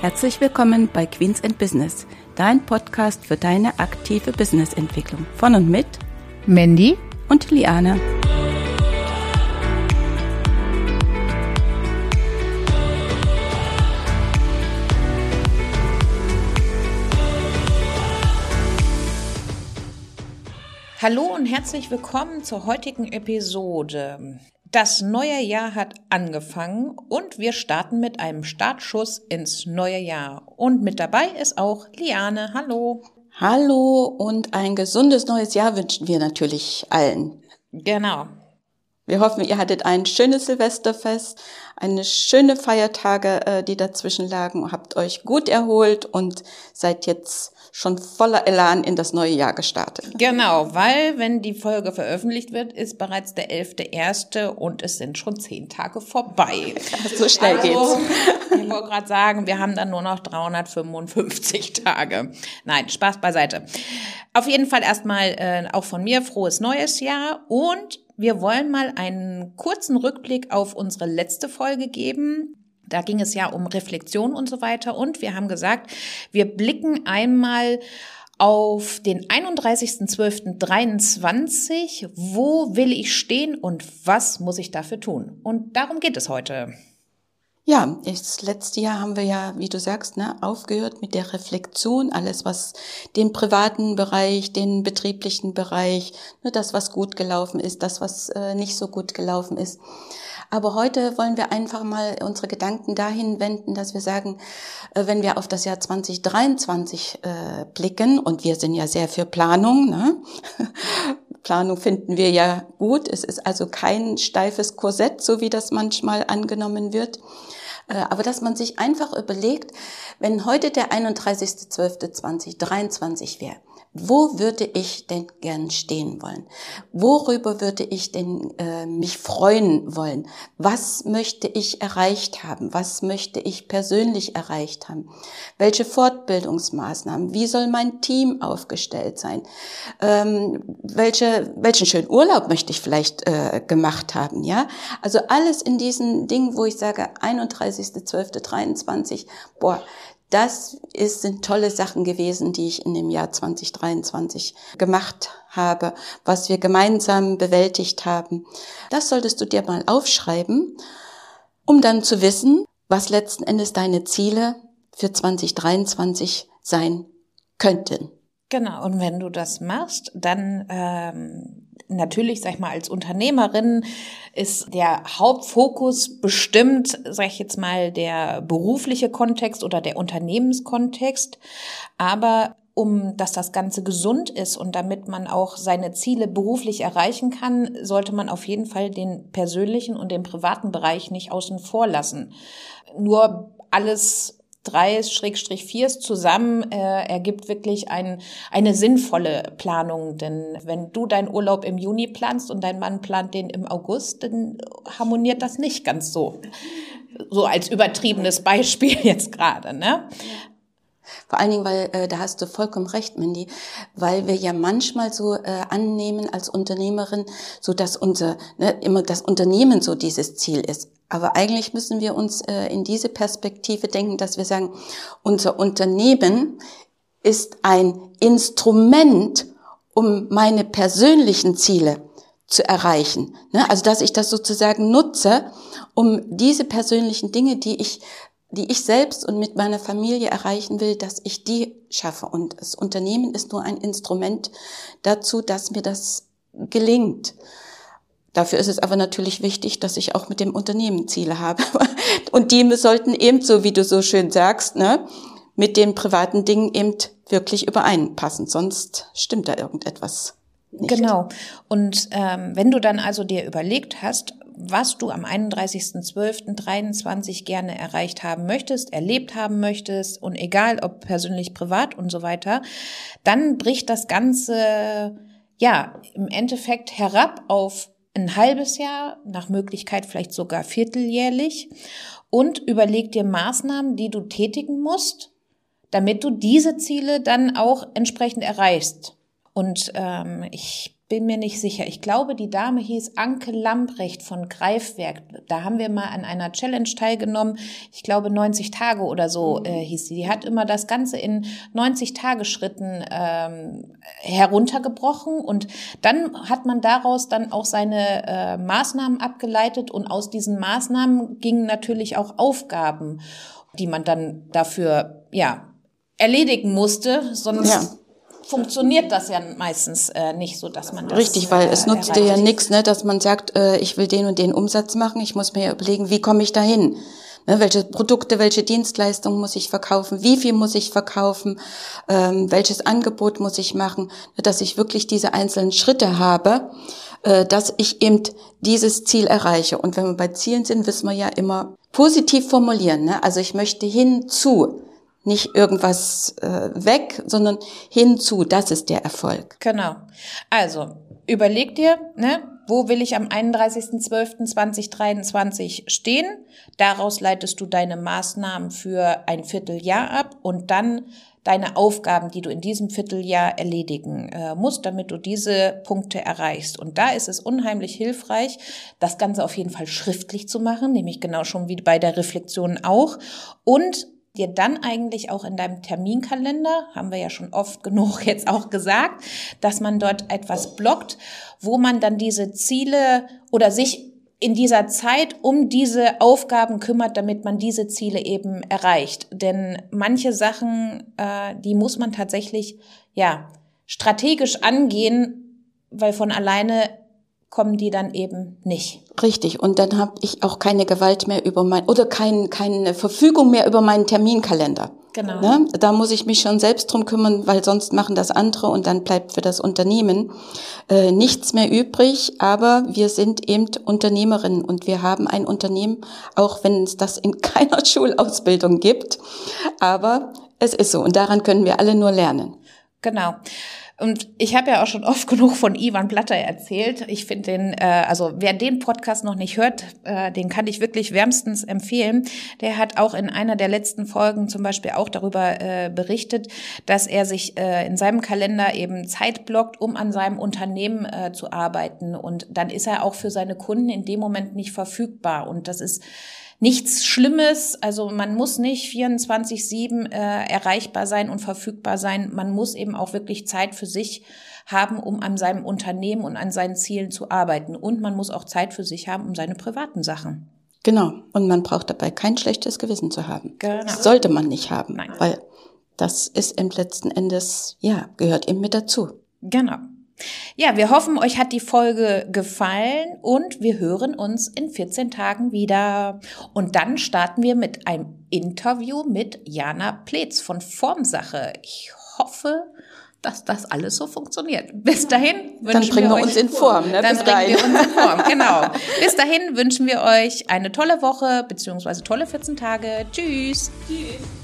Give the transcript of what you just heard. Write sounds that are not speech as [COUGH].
Herzlich willkommen bei Queens and Business, dein Podcast für deine aktive Businessentwicklung. Von und mit Mandy und Liane. Hallo und herzlich willkommen zur heutigen Episode. Das neue Jahr hat angefangen und wir starten mit einem Startschuss ins neue Jahr. Und mit dabei ist auch Liane. Hallo. Hallo und ein gesundes neues Jahr wünschen wir natürlich allen. Genau. Wir hoffen, ihr hattet ein schönes Silvesterfest, eine schöne Feiertage, äh, die dazwischen lagen, habt euch gut erholt und seid jetzt schon voller Elan in das neue Jahr gestartet. Genau, weil wenn die Folge veröffentlicht wird, ist bereits der 11.1. und es sind schon zehn Tage vorbei. [LAUGHS] so schnell also, geht's. [LAUGHS] Ich wollte gerade sagen, wir haben dann nur noch 355 Tage. Nein, Spaß beiseite. Auf jeden Fall erstmal äh, auch von mir frohes neues Jahr und wir wollen mal einen kurzen Rückblick auf unsere letzte Folge geben. Da ging es ja um Reflexion und so weiter. Und wir haben gesagt, wir blicken einmal auf den 31.12.23. Wo will ich stehen und was muss ich dafür tun? Und darum geht es heute. Ja, das letzte Jahr haben wir ja, wie du sagst, ne, aufgehört mit der Reflexion, alles was den privaten Bereich, den betrieblichen Bereich, nur das, was gut gelaufen ist, das, was äh, nicht so gut gelaufen ist. Aber heute wollen wir einfach mal unsere Gedanken dahin wenden, dass wir sagen, äh, wenn wir auf das Jahr 2023 äh, blicken, und wir sind ja sehr für Planung, ne? Planung finden wir ja gut. Es ist also kein steifes Korsett, so wie das manchmal angenommen wird. Äh, aber dass man sich einfach überlegt, wenn heute der 31.12.2023 wäre, wo würde ich denn gern stehen wollen? Worüber würde ich denn äh, mich freuen wollen? Was möchte ich erreicht haben? Was möchte ich persönlich erreicht haben? Welche Fortbildungsmaßnahmen? Wie soll mein Team aufgestellt sein? Ähm, welche, welchen schönen Urlaub möchte ich vielleicht äh, gemacht haben? Ja, also alles in diesen Dingen, wo ich sage 31.12.23, boah, das ist, sind tolle Sachen gewesen, die ich in dem Jahr 2023 gemacht habe, was wir gemeinsam bewältigt haben. Das solltest du dir mal aufschreiben, um dann zu wissen, was letzten Endes deine Ziele für 2023 sein könnten. Genau, und wenn du das machst, dann ähm, natürlich, sag ich mal, als Unternehmerin ist der Hauptfokus bestimmt, sag ich jetzt mal, der berufliche Kontext oder der Unternehmenskontext. Aber um dass das Ganze gesund ist und damit man auch seine Ziele beruflich erreichen kann, sollte man auf jeden Fall den persönlichen und den privaten Bereich nicht außen vor lassen. Nur alles drei Schrägstrich viers zusammen äh, ergibt wirklich ein, eine sinnvolle Planung. Denn wenn du deinen Urlaub im Juni planst und dein Mann plant den im August, dann harmoniert das nicht ganz so. So als übertriebenes Beispiel [LAUGHS] jetzt gerade, ne? Vor allen Dingen, weil äh, da hast du vollkommen recht, Mindy, weil wir ja manchmal so äh, annehmen als Unternehmerin, so dass unser ne, immer das Unternehmen so dieses Ziel ist. Aber eigentlich müssen wir uns äh, in diese Perspektive denken, dass wir sagen, unser Unternehmen ist ein Instrument, um meine persönlichen Ziele zu erreichen. Ne? Also dass ich das sozusagen nutze, um diese persönlichen Dinge, die ich die ich selbst und mit meiner Familie erreichen will, dass ich die schaffe. Und das Unternehmen ist nur ein Instrument dazu, dass mir das gelingt. Dafür ist es aber natürlich wichtig, dass ich auch mit dem Unternehmen Ziele habe. [LAUGHS] Und die sollten eben, so wie du so schön sagst, ne, mit den privaten Dingen eben wirklich übereinpassen. Sonst stimmt da irgendetwas. Nicht. Genau. Und ähm, wenn du dann also dir überlegt hast, was du am 31.12.23 gerne erreicht haben möchtest, erlebt haben möchtest und egal ob persönlich, privat und so weiter, dann bricht das Ganze ja im Endeffekt herab auf ein halbes Jahr, nach Möglichkeit vielleicht sogar vierteljährlich und überleg dir Maßnahmen, die du tätigen musst, damit du diese Ziele dann auch entsprechend erreichst. Und ähm, ich bin mir nicht sicher. Ich glaube, die Dame hieß Anke Lamprecht von Greifwerk. Da haben wir mal an einer Challenge teilgenommen. Ich glaube, 90 Tage oder so mhm. äh, hieß sie. Die hat immer das Ganze in 90 Tageschritten ähm, heruntergebrochen und dann hat man daraus dann auch seine äh, Maßnahmen abgeleitet und aus diesen Maßnahmen gingen natürlich auch Aufgaben, die man dann dafür, ja, erledigen musste, sonst ja funktioniert das ja meistens äh, nicht so, dass man das Richtig, weil äh, es nutzt dir ja nichts, ne, dass man sagt, äh, ich will den und den Umsatz machen, ich muss mir überlegen, wie komme ich dahin? Ne, welche Produkte, welche Dienstleistungen muss ich verkaufen? Wie viel muss ich verkaufen? Ähm, welches Angebot muss ich machen? Dass ich wirklich diese einzelnen Schritte habe, äh, dass ich eben dieses Ziel erreiche. Und wenn wir bei Zielen sind, wissen wir ja immer positiv formulieren. Ne? Also ich möchte hinzu nicht irgendwas äh, weg, sondern hinzu, das ist der Erfolg. Genau. Also, überleg dir, ne, wo will ich am 31.12.2023 stehen? Daraus leitest du deine Maßnahmen für ein Vierteljahr ab und dann deine Aufgaben, die du in diesem Vierteljahr erledigen äh, musst, damit du diese Punkte erreichst. Und da ist es unheimlich hilfreich, das Ganze auf jeden Fall schriftlich zu machen, nämlich genau schon wie bei der Reflexion auch. Und dir dann eigentlich auch in deinem Terminkalender, haben wir ja schon oft [LAUGHS] genug jetzt auch gesagt, dass man dort etwas blockt, wo man dann diese Ziele oder sich in dieser Zeit um diese Aufgaben kümmert, damit man diese Ziele eben erreicht. Denn manche Sachen, äh, die muss man tatsächlich ja strategisch angehen, weil von alleine kommen die dann eben nicht. Richtig. Und dann habe ich auch keine Gewalt mehr über mein oder kein, keine Verfügung mehr über meinen Terminkalender. Genau. Ne? Da muss ich mich schon selbst drum kümmern, weil sonst machen das andere und dann bleibt für das Unternehmen äh, nichts mehr übrig. Aber wir sind eben Unternehmerinnen und wir haben ein Unternehmen, auch wenn es das in [LAUGHS] keiner Schulausbildung gibt. Aber es ist so und daran können wir alle nur lernen. Genau. Und ich habe ja auch schon oft [LAUGHS] genug von Ivan Blatter erzählt. Ich finde den, äh, also wer den Podcast noch nicht hört, äh, den kann ich wirklich wärmstens empfehlen. Der hat auch in einer der letzten Folgen zum Beispiel auch darüber äh, berichtet, dass er sich äh, in seinem Kalender eben Zeit blockt, um an seinem Unternehmen äh, zu arbeiten. Und dann ist er auch für seine Kunden in dem Moment nicht verfügbar. Und das ist nichts Schlimmes. Also man muss nicht 24-7 äh, erreichbar sein und verfügbar sein. Man muss eben auch wirklich Zeit für sich haben, um an seinem Unternehmen und an seinen Zielen zu arbeiten. Und man muss auch Zeit für sich haben, um seine privaten Sachen. Genau. Und man braucht dabei kein schlechtes Gewissen zu haben. Genau. Das sollte man nicht haben. Nein. Weil das ist im letzten Endes, ja, gehört eben mit dazu. Genau. Ja, wir hoffen, euch hat die Folge gefallen und wir hören uns in 14 Tagen wieder. Und dann starten wir mit einem Interview mit Jana Pletz von Formsache. Ich hoffe, dass das alles so funktioniert. Bis dahin wünschen dann bringen wir, wir uns in Form. Ne? Dann bringen wir uns in Form, genau. [LAUGHS] Bis dahin wünschen wir euch eine tolle Woche beziehungsweise tolle 14 Tage. Tschüss. Tschüss.